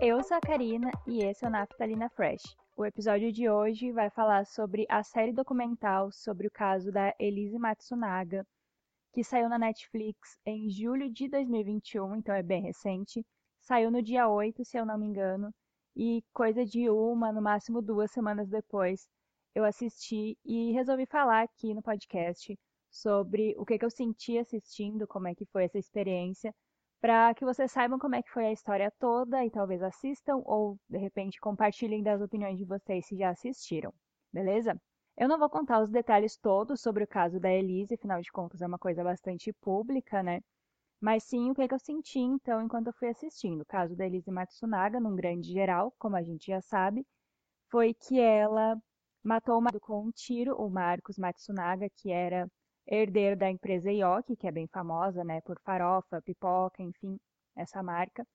Eu sou a Karina e esse é o Naftalina Fresh. O episódio de hoje vai falar sobre a série documental sobre o caso da Elise Matsunaga, que saiu na Netflix em julho de 2021, então é bem recente. Saiu no dia 8, se eu não me engano, e coisa de uma, no máximo duas semanas depois, eu assisti e resolvi falar aqui no podcast sobre o que, que eu senti assistindo, como é que foi essa experiência, para que vocês saibam como é que foi a história toda e talvez assistam ou de repente compartilhem das opiniões de vocês se já assistiram, beleza? Eu não vou contar os detalhes todos sobre o caso da Elise, afinal de contas é uma coisa bastante pública, né? Mas sim o que, que eu senti então enquanto eu fui assistindo. O caso da Elise Matsunaga, num grande geral, como a gente já sabe, foi que ela matou o marido com um tiro, o Marcos Matsunaga, que era herdeiro da empresa Yoki, que é bem famosa, né, por farofa, pipoca, enfim, essa marca.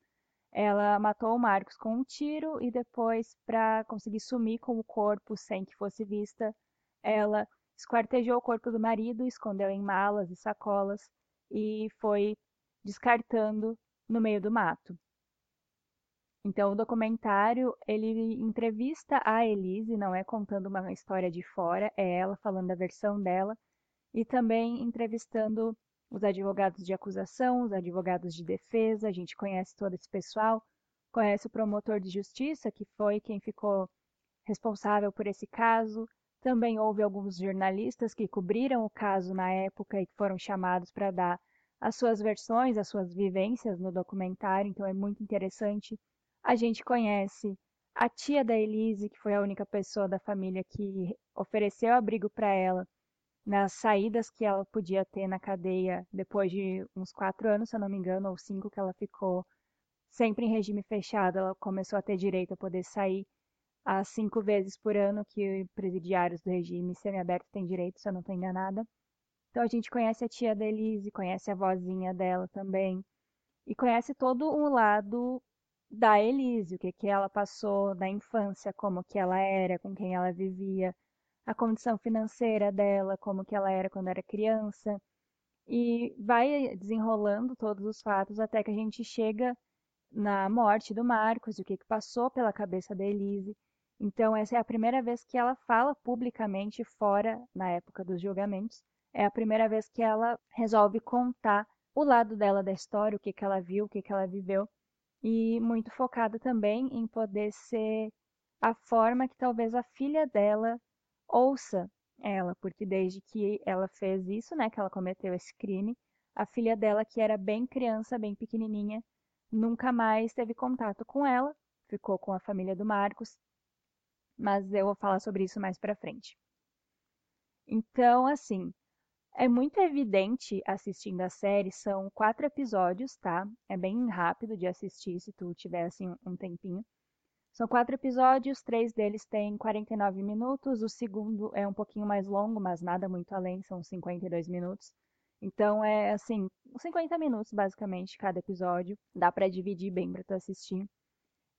Ela matou o Marcos com um tiro e depois, para conseguir sumir com o corpo sem que fosse vista, ela esquartejou o corpo do marido, escondeu em malas e sacolas e foi descartando no meio do mato. Então, o documentário, ele entrevista a Elise, não é contando uma história de fora, é ela falando a versão dela e também entrevistando os advogados de acusação, os advogados de defesa, a gente conhece todo esse pessoal, conhece o promotor de justiça, que foi quem ficou responsável por esse caso. Também houve alguns jornalistas que cobriram o caso na época e que foram chamados para dar as suas versões, as suas vivências no documentário, então é muito interessante. A gente conhece a tia da Elise, que foi a única pessoa da família que ofereceu abrigo para ela nas saídas que ela podia ter na cadeia depois de uns quatro anos, se eu não me engano, ou cinco que ela ficou sempre em regime fechado, ela começou a ter direito a poder sair as cinco vezes por ano que presidiários do regime semiaberto têm direito, se eu não estou enganada. Então a gente conhece a tia da Elise, conhece a vozinha dela também, e conhece todo o lado da Elise, o que, que ela passou na infância, como que ela era, com quem ela vivia, a condição financeira dela, como que ela era quando era criança, e vai desenrolando todos os fatos até que a gente chega na morte do Marcos, o que, que passou pela cabeça da Elise. Então, essa é a primeira vez que ela fala publicamente fora na época dos julgamentos. É a primeira vez que ela resolve contar o lado dela da história, o que, que ela viu, o que, que ela viveu, e muito focada também em poder ser a forma que talvez a filha dela ouça ela, porque desde que ela fez isso, né, que ela cometeu esse crime, a filha dela, que era bem criança, bem pequenininha, nunca mais teve contato com ela, ficou com a família do Marcos, mas eu vou falar sobre isso mais para frente. Então, assim, é muito evidente assistindo a série, são quatro episódios, tá? É bem rápido de assistir se tu tiver assim um tempinho. São quatro episódios, três deles têm 49 minutos, o segundo é um pouquinho mais longo, mas nada muito além, são 52 minutos. Então é assim, 50 minutos basicamente cada episódio, dá para dividir bem para tu assistir.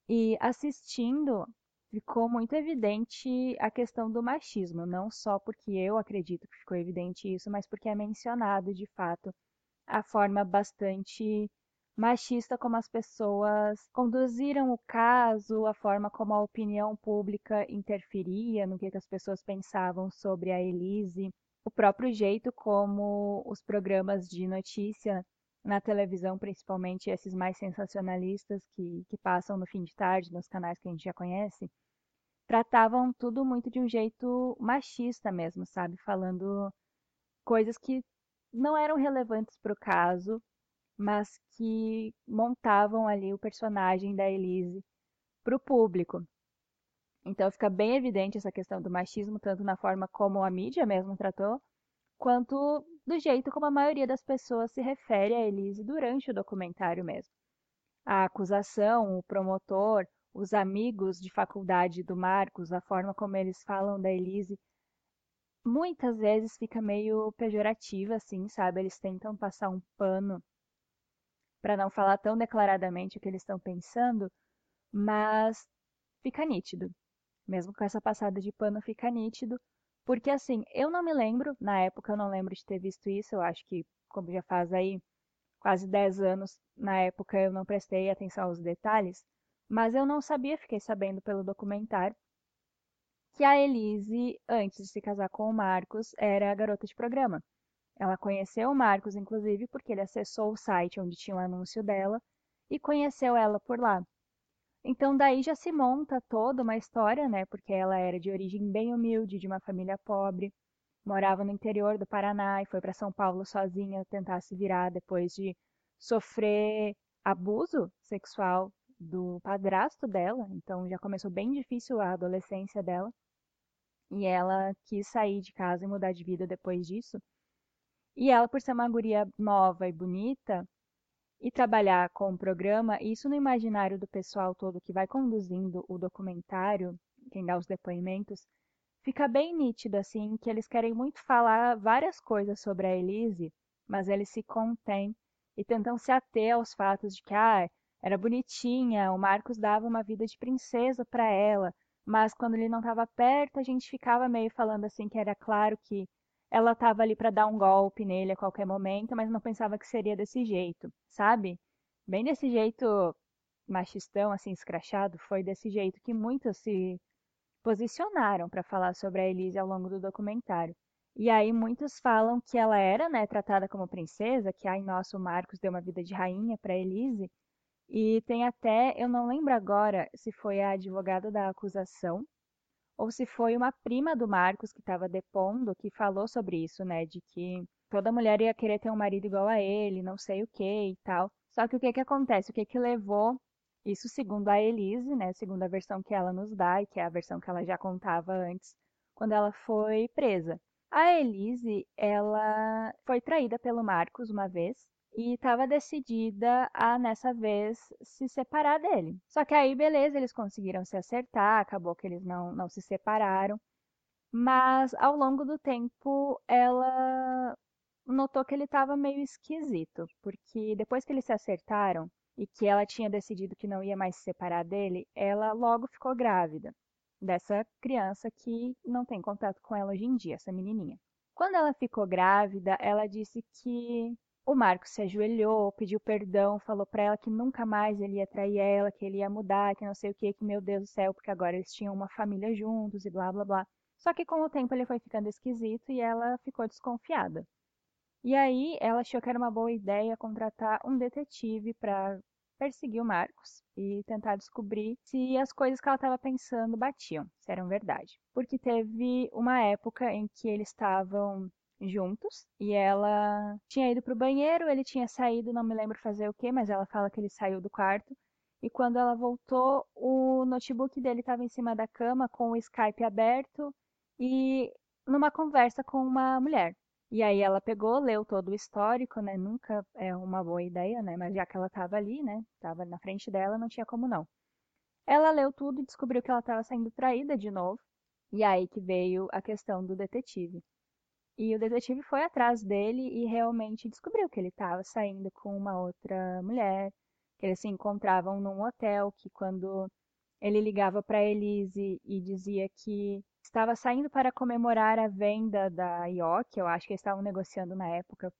E assistindo, ficou muito evidente a questão do machismo, não só porque eu acredito que ficou evidente isso, mas porque é mencionado de fato a forma bastante machista como as pessoas conduziram o caso, a forma como a opinião pública interferia no que, que as pessoas pensavam sobre a Elise, o próprio jeito como os programas de notícia na televisão, principalmente esses mais sensacionalistas que, que passam no fim de tarde nos canais que a gente já conhece, tratavam tudo muito de um jeito machista mesmo, sabe? Falando coisas que não eram relevantes para o caso, mas que montavam ali o personagem da Elise para o público. Então fica bem evidente essa questão do machismo, tanto na forma como a mídia mesmo tratou, quanto do jeito como a maioria das pessoas se refere a Elise durante o documentário mesmo. A acusação, o promotor, os amigos de faculdade do Marcos, a forma como eles falam da Elise, muitas vezes fica meio pejorativa, assim, sabe? Eles tentam passar um pano para não falar tão declaradamente o que eles estão pensando, mas fica nítido. Mesmo com essa passada de pano, fica nítido. Porque assim, eu não me lembro, na época eu não lembro de ter visto isso, eu acho que, como já faz aí quase 10 anos, na época eu não prestei atenção aos detalhes, Mas eu não sabia, fiquei sabendo pelo documentário, que a Elise, antes de se casar com o Marcos, era garota de programa. Ela conheceu o Marcos, inclusive, porque ele acessou o site onde tinha o um anúncio dela e conheceu ela por lá. Então daí já se monta toda uma história, né? Porque ela era de origem bem humilde, de uma família pobre, morava no interior do Paraná e foi para São Paulo sozinha tentar se virar depois de sofrer abuso sexual do padrasto dela. Então já começou bem difícil a adolescência dela. E ela quis sair de casa e mudar de vida depois disso. E ela, por ser uma guria nova e bonita, e trabalhar com o programa, isso no imaginário do pessoal todo que vai conduzindo o documentário, quem dá os depoimentos, fica bem nítido assim que eles querem muito falar várias coisas sobre a Elise, mas eles se contêm e tentam se ater aos fatos de que ah, era bonitinha, o Marcos dava uma vida de princesa para ela, mas quando ele não estava perto, a gente ficava meio falando assim que era claro que ela estava ali para dar um golpe nele a qualquer momento, mas não pensava que seria desse jeito, sabe? Bem desse jeito machistão, assim, escrachado, foi desse jeito que muitos se posicionaram para falar sobre a Elise ao longo do documentário. E aí muitos falam que ela era, né, tratada como princesa, que ai nosso Marcos deu uma vida de rainha para Elise. E tem até, eu não lembro agora se foi a advogada da acusação ou se foi uma prima do Marcos que estava depondo que falou sobre isso, né? De que toda mulher ia querer ter um marido igual a ele, não sei o que e tal. Só que o que que acontece? O que que levou isso segundo a Elise, né? Segundo a versão que ela nos dá e que é a versão que ela já contava antes, quando ela foi presa. A Elise, ela foi traída pelo Marcos uma vez e estava decidida a nessa vez se separar dele. Só que aí, beleza, eles conseguiram se acertar, acabou que eles não, não se separaram. Mas ao longo do tempo, ela notou que ele estava meio esquisito, porque depois que eles se acertaram e que ela tinha decidido que não ia mais se separar dele, ela logo ficou grávida dessa criança que não tem contato com ela hoje em dia, essa menininha. Quando ela ficou grávida, ela disse que o Marcos se ajoelhou, pediu perdão, falou para ela que nunca mais ele ia trair ela, que ele ia mudar, que não sei o que, que meu Deus do céu, porque agora eles tinham uma família juntos e blá blá blá. Só que com o tempo ele foi ficando esquisito e ela ficou desconfiada. E aí ela achou que era uma boa ideia contratar um detetive para perseguir o Marcos e tentar descobrir se as coisas que ela estava pensando batiam, se eram verdade. Porque teve uma época em que eles estavam juntos e ela tinha ido pro banheiro, ele tinha saído, não me lembro fazer o que, mas ela fala que ele saiu do quarto. E quando ela voltou, o notebook dele estava em cima da cama com o Skype aberto e numa conversa com uma mulher. E aí ela pegou, leu todo o histórico, né? Nunca é uma boa ideia, né? Mas já que ela estava ali, né? Tava na frente dela, não tinha como não. Ela leu tudo e descobriu que ela estava sendo traída de novo. E aí que veio a questão do detetive. E o detetive foi atrás dele e realmente descobriu que ele estava saindo com uma outra mulher, que eles se encontravam num hotel, que quando ele ligava para Elise e dizia que estava saindo para comemorar a venda da IOC, eu acho que eles estavam negociando na época.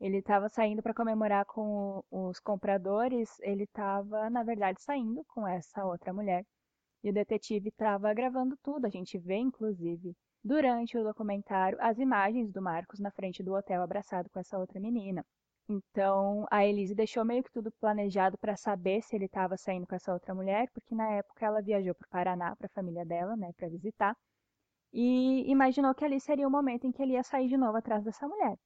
Ele estava saindo para comemorar com os compradores, ele estava, na verdade, saindo com essa outra mulher. E o detetive estava gravando tudo, a gente vê, inclusive, durante o documentário as imagens do Marcos na frente do hotel abraçado com essa outra menina. Então a Elise deixou meio que tudo planejado para saber se ele estava saindo com essa outra mulher, porque na época ela viajou para o Paraná para a família dela, né, para visitar, e imaginou que ali seria o momento em que ele ia sair de novo atrás dessa mulher.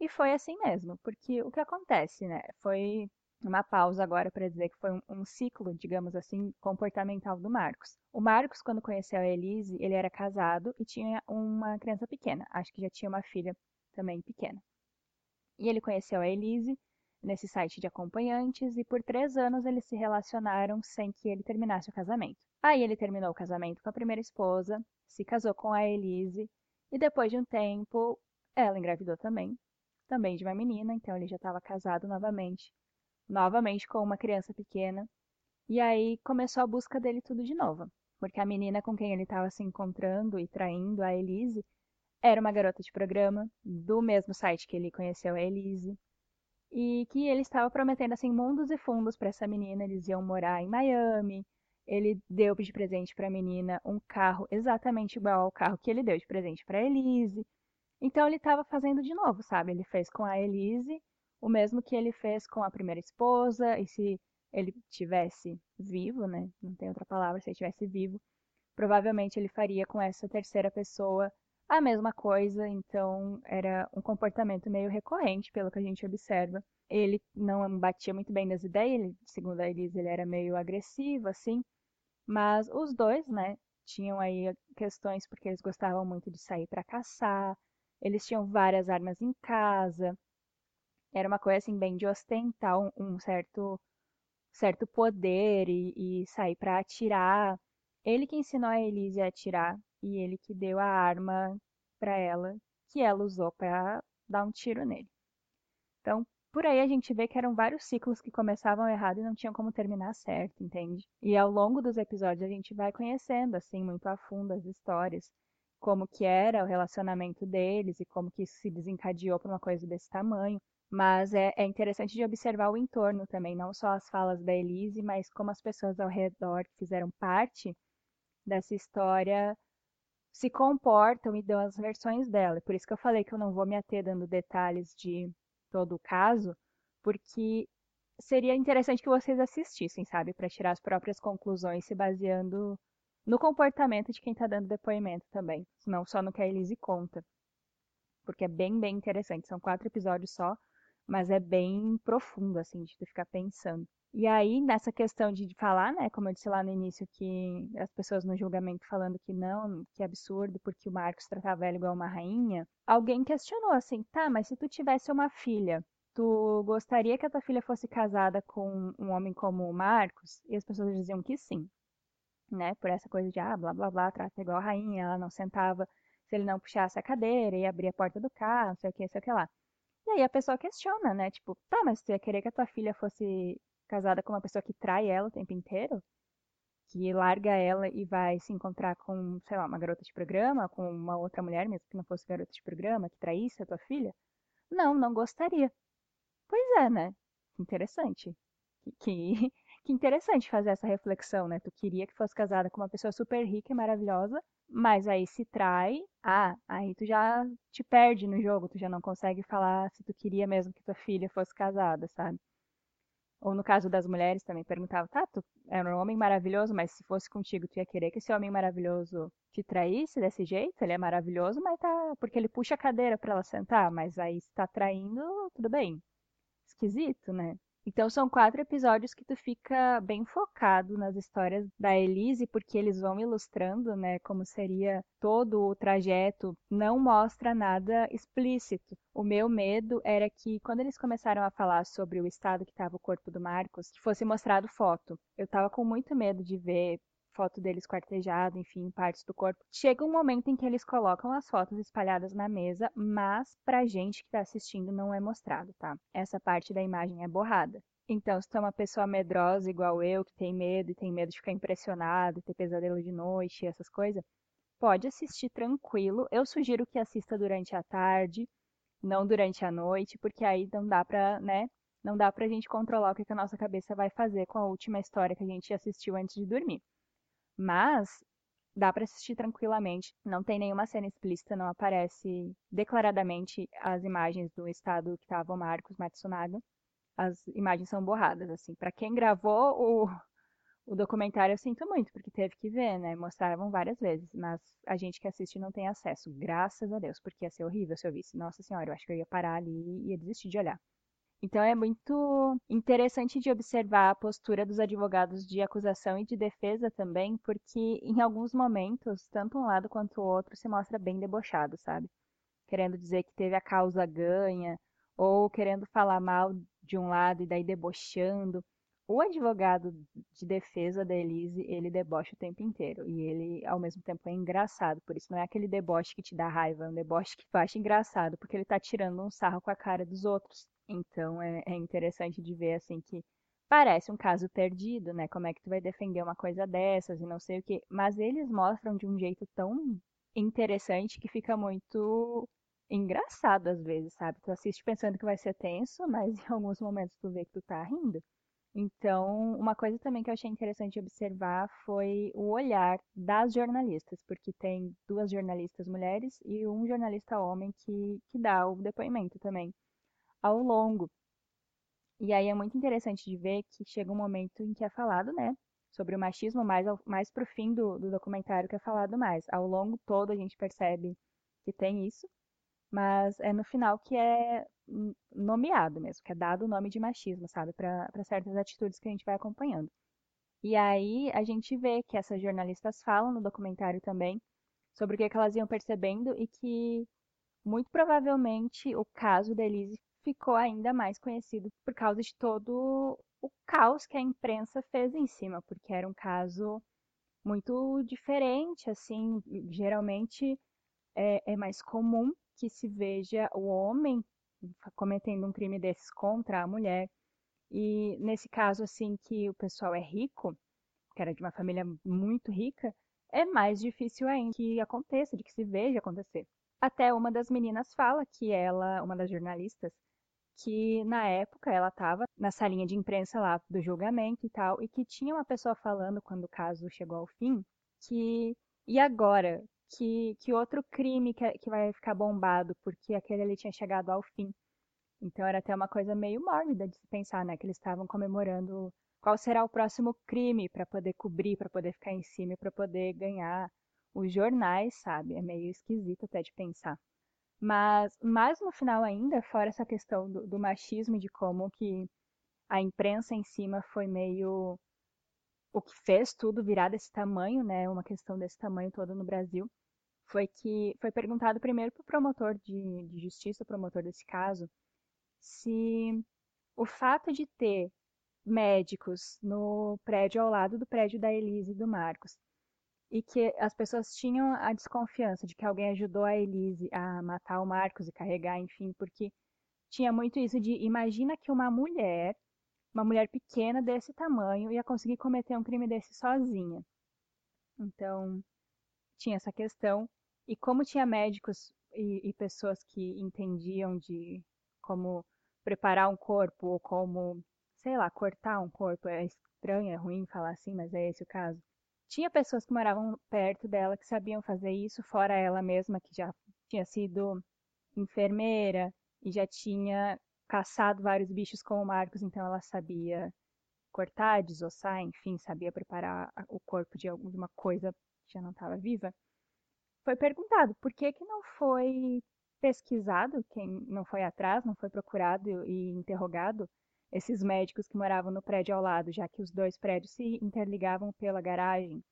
E foi assim mesmo, porque o que acontece, né, foi uma pausa agora para dizer que foi um, um, ciclo, digamos assim, comportamental do Marcos. O Marcos, quando conheceu a Elise, ele era casado e tinha uma criança pequena. Acho que já tinha uma filha também pequena. E ele conheceu a Elise nesse site de acompanhantes e por três anos eles se relacionaram sem que ele terminasse o casamento. Aí ele terminou o casamento com a primeira esposa, se casou com a Elise e depois de um tempo ela engravidou também, também de uma menina, então ele já estava casado novamente novamente com uma criança pequena. E aí começou a busca dele tudo de novo, porque a menina com quem ele estava se encontrando e traindo, a Elise, era uma garota de programa do mesmo site que ele conheceu a Elise. e que ele estava prometendo assim mundos e fundos para essa menina, eles iam morar em Miami. Ele deu de presente para a menina um carro exatamente igual ao carro que ele deu de presente para Elise. Então ele estava fazendo de novo, sabe? Ele fez com a Elise o mesmo que ele fez com a primeira esposa, e se ele tivesse vivo, né? Não tem outra palavra, se ele tivesse vivo, provavelmente ele faria com essa terceira pessoa a mesma coisa, então era um comportamento meio recorrente, pelo que a gente observa. Ele não batia muito bem nas ideias, ele, segundo a Elise, ele era meio agressivo, assim, mas os dois, né, tinham aí questões porque eles gostavam muito de sair para caçar, eles tinham várias armas em casa, era uma coisa assim bem de ostentar um, um certo certo poder e, e sair para atirar. Ele que ensinou a Elise a atirar e ele que deu a arma para ela, que ela usou para dar um tiro nele. Então, por aí a gente vê que eram vários ciclos que começavam errado e não tinham como terminar certo, entende? E ao longo dos episódios a gente vai conhecendo assim muito a fundo as histórias, como que era o relacionamento deles e como que isso se desencadeou para uma coisa desse tamanho. Mas é, é, interessante de observar o entorno também, não só as falas da Elise, mas como as pessoas ao redor que fizeram parte dessa história se comportam e dão as versões dela. Por isso que eu falei que eu não vou me ater dando detalhes de todo o caso, porque seria interessante que vocês assistissem, sabe, para tirar as próprias conclusões se baseando no comportamento de quem está dando depoimento também, não só no que a Elise conta. Porque é bem, bem interessante. São quatro episódios só, mas é bem profundo, assim, de tu ficar pensando. E aí, nessa questão de falar, né, como eu disse lá no início, que as pessoas no julgamento falando que não, que é absurdo, porque o Marcos tratava ela igual uma rainha, alguém questionou assim, tá, mas se tu tivesse uma filha, tu gostaria que a tua filha fosse casada com um homem como o Marcos? E as pessoas diziam que sim, né, por essa coisa de, ah, blá, blá, blá, trata igual a rainha, ela não sentava se ele não puxasse a cadeira e abria a porta do carro, não sei o que, não sei o que lá. E aí a pessoa questiona, né? Tipo, tá, mas tu ia querer que a tua filha fosse casada com uma pessoa que trai ela o tempo inteiro? Que larga ela e vai se encontrar com, sei lá, uma garota de programa, com uma outra mulher, mesmo que não fosse garota de programa, que traísse a tua filha? Não, não gostaria. Pois é, né? Interessante. Que, que interessante fazer essa reflexão, né? Tu queria que fosse casada com uma pessoa super rica e maravilhosa, mas aí se trai, ah, aí tu já te perde no jogo, tu já não consegue falar se tu queria mesmo que tua filha fosse casada, sabe? Ou no caso das mulheres também perguntava, tá, tu era um homem maravilhoso, mas se fosse contigo, tu ia querer que esse homem maravilhoso te traísse desse jeito? Ele é maravilhoso, mas tá, porque ele puxa a cadeira para ela sentar, mas aí se tá traindo, tudo bem. Esquisito, né? Então são quatro episódios que tu fica bem focado nas histórias da Elise, porque eles vão ilustrando, né, como seria todo o trajeto, não mostra nada explícito. O meu medo era que quando eles começaram a falar sobre o estado que estava o corpo do Marcos, que fosse mostrado foto. Eu estava com muito medo de ver foto deles quartejado, enfim, partes do corpo. Chega um momento em que eles colocam as fotos espalhadas na mesa, mas pra gente que tá assistindo não é mostrado, tá? Essa parte da imagem é borrada. Então, se tu é uma pessoa medrosa igual eu, que tem medo e tem medo de ficar impressionado, ter pesadelo de noite, essas coisas, pode assistir tranquilo. Eu sugiro que assista durante a tarde, não durante a noite, porque aí não dá pra, né? Não dá pra gente controlar o que a nossa cabeça vai fazer com a última história que a gente assistiu antes de dormir. Mas dá para assistir tranquilamente. Não tem nenhuma cena explícita, não aparece declaradamente as imagens do estado que estava o Marcos Matsunaga. As imagens são borradas, assim. Para quem gravou o, o documentário, eu sinto muito, porque teve que ver, né? Mostravam várias vezes, mas a gente que assiste não tem acesso, graças a Deus, porque ia ser horrível se eu visse. Nossa Senhora, eu acho que eu ia parar ali e ia desistir de olhar. Então é muito interessante de observar a postura dos advogados de acusação e de defesa também, porque em alguns momentos, tanto um lado quanto o outro se mostra bem debochado, sabe? Querendo dizer que teve a causa ganha, ou querendo falar mal de um lado e daí debochando. O advogado de defesa da Elise, ele debocha o tempo inteiro. E ele, ao mesmo tempo, é engraçado. Por isso, não é aquele deboche que te dá raiva, é um deboche que tu acha engraçado, porque ele tá tirando um sarro com a cara dos outros. Então é, é interessante de ver assim que parece um caso perdido, né? Como é que tu vai defender uma coisa dessas e não sei o quê. Mas eles mostram de um jeito tão interessante que fica muito engraçado às vezes, sabe? Tu assiste pensando que vai ser tenso, mas em alguns momentos tu vê que tu tá rindo. Então, uma coisa também que eu achei interessante observar foi o olhar das jornalistas, porque tem duas jornalistas mulheres e um jornalista homem que, que dá o depoimento também ao longo. E aí é muito interessante de ver que chega um momento em que é falado, né, sobre o machismo, mais, mais pro fim do, do documentário que é falado mais. Ao longo todo a gente percebe que tem isso, mas é no final que é nomeado mesmo, que é dado o nome de machismo, sabe, para certas atitudes que a gente vai acompanhando. E aí a gente vê que essas jornalistas falam no documentário também sobre o que, é que elas iam percebendo e que muito provavelmente o caso da Elise ficou ainda mais conhecido por causa de todo o caos que a imprensa fez em cima, porque era um caso muito diferente, assim, geralmente é, é mais comum que se veja o homem cometendo um crime desses contra a mulher. E nesse caso, assim, que o pessoal é rico, que era de uma família muito rica, é mais difícil ainda que aconteça, de que se veja acontecer. Até uma das meninas fala que ela, uma das jornalistas, que na época ela estava na salinha de imprensa lá do julgamento e tal, e que tinha uma pessoa falando quando o caso chegou ao fim, que e agora? Que, que outro crime que, que vai ficar bombado, porque aquele ali tinha chegado ao fim. Então era até uma coisa meio mórbida de se pensar, né? Que eles estavam comemorando qual será o próximo crime para poder cobrir, para poder ficar em cima para poder ganhar os jornais, sabe? É meio esquisito até de pensar. Mas mais no final ainda, fora essa questão do, do machismo, de como que a imprensa em cima foi meio o que fez tudo virar desse tamanho, né, uma questão desse tamanho todo no Brasil, foi que foi perguntado primeiro para o promotor de, de justiça, o promotor desse caso, se o fato de ter médicos no prédio ao lado do prédio da Elise e do Marcos e que as pessoas tinham a desconfiança de que alguém ajudou a Elise a matar o Marcos e carregar, enfim, porque tinha muito isso de imagina que uma mulher, uma mulher pequena desse tamanho, ia conseguir cometer um crime desse sozinha. Então, tinha essa questão. E como tinha médicos e, e pessoas que entendiam de como preparar um corpo ou como, sei lá, cortar um corpo, é estranho, é ruim falar assim, mas é esse o caso tinha pessoas que moravam perto dela que sabiam fazer isso, fora ela mesma, que já tinha sido enfermeira e já tinha caçado vários bichos com o Marcos, então ela sabia cortar, desossar, enfim, sabia preparar o corpo de alguma coisa que já não estava viva. Foi perguntado por que, que não foi pesquisado, quem não foi atrás, não foi procurado e interrogado esses médicos que moravam no prédio ao lado, já que os dois prédios se interligavam pela garagem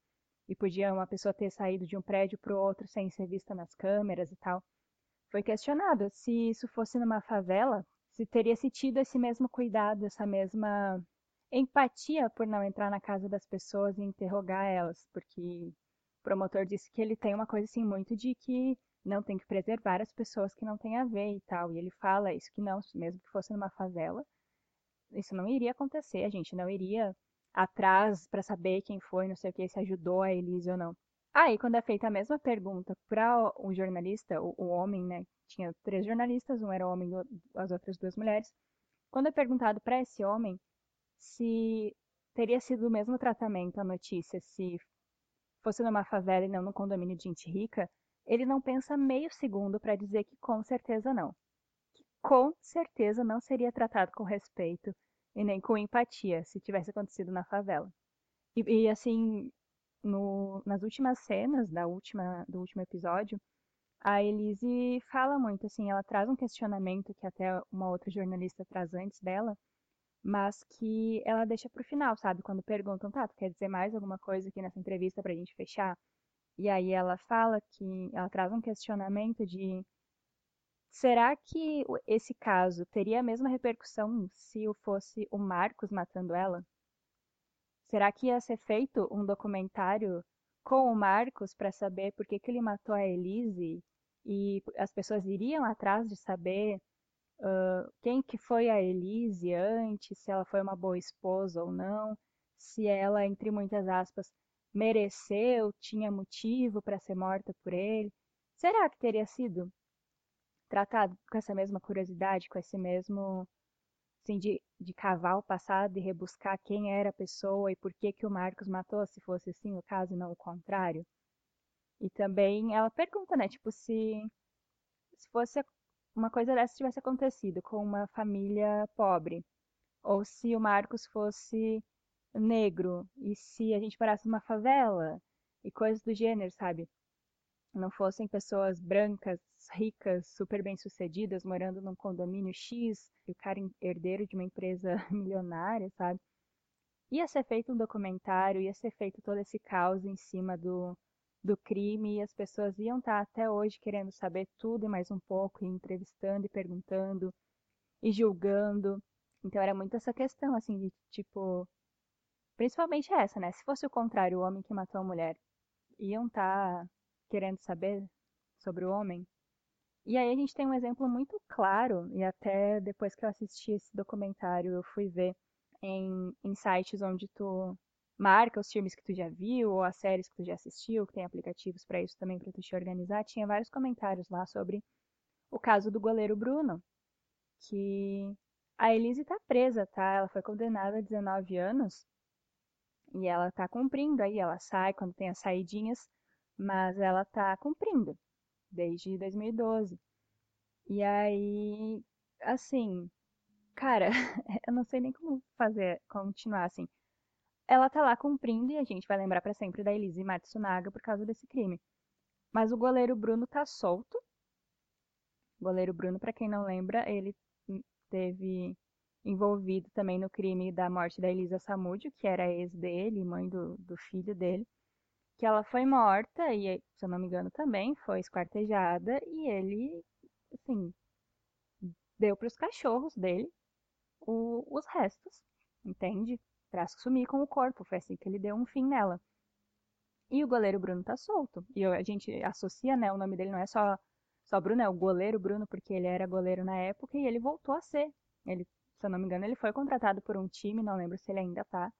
e podia uma pessoa ter saído de um prédio para o outro sem ser vista nas câmeras e tal. Foi questionado se isso fosse numa favela, se teria se tido esse mesmo cuidado, essa mesma empatia por não entrar na casa das pessoas e interrogar elas, porque o promotor disse que ele tem uma coisa assim muito de que não tem que preservar as pessoas que não têm a ver e tal, e ele fala isso que não, mesmo que fosse numa favela, isso não iria acontecer, a gente não iria atrás para saber quem foi, não sei o que, se ajudou a Elise ou não. Aí, ah, quando é feita a mesma pergunta para um jornalista, o, o, homem, né? Tinha três jornalistas, um era homem e as outras duas mulheres. Quando é perguntado para esse homem se teria sido o mesmo tratamento a notícia se fosse numa favela e não num condomínio de gente rica, ele não pensa meio segundo para dizer que com certeza não com certeza não seria tratado com respeito e nem com empatia se tivesse acontecido na favela. E, e assim, no, nas últimas cenas da última, do último episódio, a Elise fala muito, assim, ela traz um questionamento que até uma outra jornalista traz antes dela, mas que ela deixa pro final, sabe? Quando perguntam, tá, tu quer dizer mais alguma coisa aqui nessa entrevista pra gente fechar? E aí ela fala que ela traz um questionamento de Será que esse caso teria a mesma repercussão se fosse o Marcos matando ela? Será que ia ser feito um documentário com o Marcos para saber por que, que ele matou a Elise? E as pessoas iriam atrás de saber uh, quem que foi a Elise antes, se ela foi uma boa esposa ou não, se ela, entre muitas aspas, mereceu, tinha motivo para ser morta por ele. Será que teria sido? Tratado com essa mesma curiosidade, com esse mesmo assim, de, de cavar o passado e rebuscar quem era a pessoa e por que que o Marcos matou, se fosse assim o caso e não o contrário. E também ela pergunta, né, tipo, se, se fosse uma coisa dessa tivesse acontecido com uma família pobre, ou se o Marcos fosse negro, e se a gente morasse numa favela, e coisas do gênero, sabe? Não fossem pessoas brancas, ricas, super bem-sucedidas, morando num condomínio X, e o cara herdeiro de uma empresa milionária, sabe? Ia ser feito um documentário, ia ser feito todo esse caos em cima do, do crime e as pessoas iam estar tá até hoje querendo saber tudo e mais um pouco, e entrevistando e perguntando e julgando. Então era muito essa questão, assim, de tipo. Principalmente essa, né? Se fosse o contrário, o homem que matou a mulher, iam estar tá querendo saber sobre o homem. E aí a gente tem um exemplo muito claro, e até depois que eu assisti esse documentário, eu fui ver em, em sites onde tu marca os filmes que tu já viu ou as séries que tu já assistiu, que tem aplicativos para isso também para tu te organizar, tinha vários comentários lá sobre o caso do goleiro Bruno, que a Elise tá presa, tá? Ela foi condenada a 19 anos e ela tá cumprindo aí, ela sai quando tem as saidinhas, mas ela tá cumprindo desde 2012. E aí, assim, cara, eu não sei nem como fazer, continuar assim ela tá lá cumprindo e a gente vai lembrar para sempre da Elise Matsunaga por causa desse crime. Mas o goleiro Bruno tá solto. O goleiro Bruno, para quem não lembra, ele teve envolvido também no crime da morte da Elisa Samúdio, que era ex dele, mãe do, do filho dele. Que ela foi morta e, se eu não me engano, também foi esquartejada e ele, assim, deu para os cachorros dele o, os restos, entende? para sumir com o corpo. Foi assim que ele deu um fim nela. E o goleiro Bruno tá solto. E a gente associa, né? O nome dele não é só, só Bruno, é o goleiro Bruno, porque ele era goleiro na época e ele voltou a ser. Ele, se eu não me engano, ele foi contratado por um time, não lembro se ele ainda tá.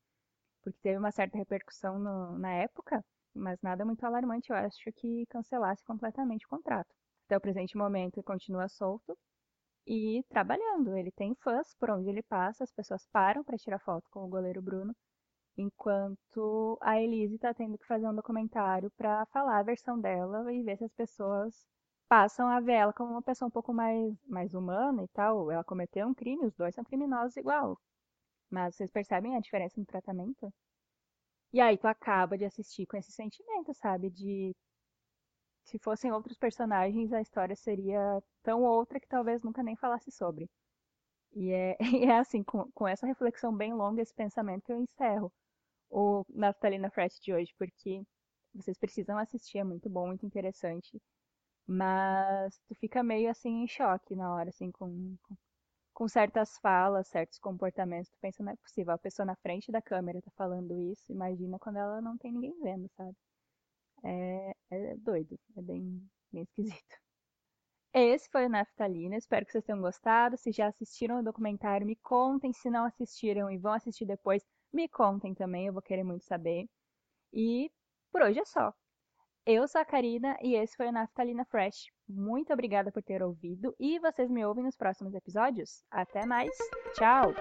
Porque teve uma certa repercussão no, na época, mas nada muito alarmante. Eu acho que cancelasse completamente o contrato. Até o presente momento ele continua solto e trabalhando. Ele tem fãs por onde ele passa, as pessoas param para tirar foto com o goleiro Bruno, enquanto a Elise está tendo que fazer um documentário para falar a versão dela e ver se as pessoas passam a ver ela como uma pessoa um pouco mais, mais humana e tal. Ela cometeu um crime, os dois são criminosos igual. Mas vocês percebem a diferença no tratamento? E aí tu acaba de assistir com esse sentimento, sabe? De se fossem outros personagens, a história seria tão outra que talvez nunca nem falasse sobre. E é, e é assim, com, com essa reflexão bem longa, esse pensamento que eu encerro o Naftalina Fresh de hoje, porque vocês precisam assistir, é muito bom, muito interessante. Mas tu fica meio assim em choque na hora, assim, com, com, com certas falas, certos comportamentos. Tu pensa, não é possível, a pessoa na frente da câmera tá falando isso, imagina quando ela não tem ninguém vendo, sabe? É, é doido, é bem, bem esquisito. Esse foi o Naftalina, espero que vocês tenham gostado. Se já assistiram o documentário, me contem. Se não assistiram e vão assistir depois, me contem também, eu vou querer muito saber. E por hoje é só. Eu sou a Karina e esse foi o Naftalina Fresh. Muito obrigada por ter ouvido e vocês me ouvem nos próximos episódios. Até mais, tchau!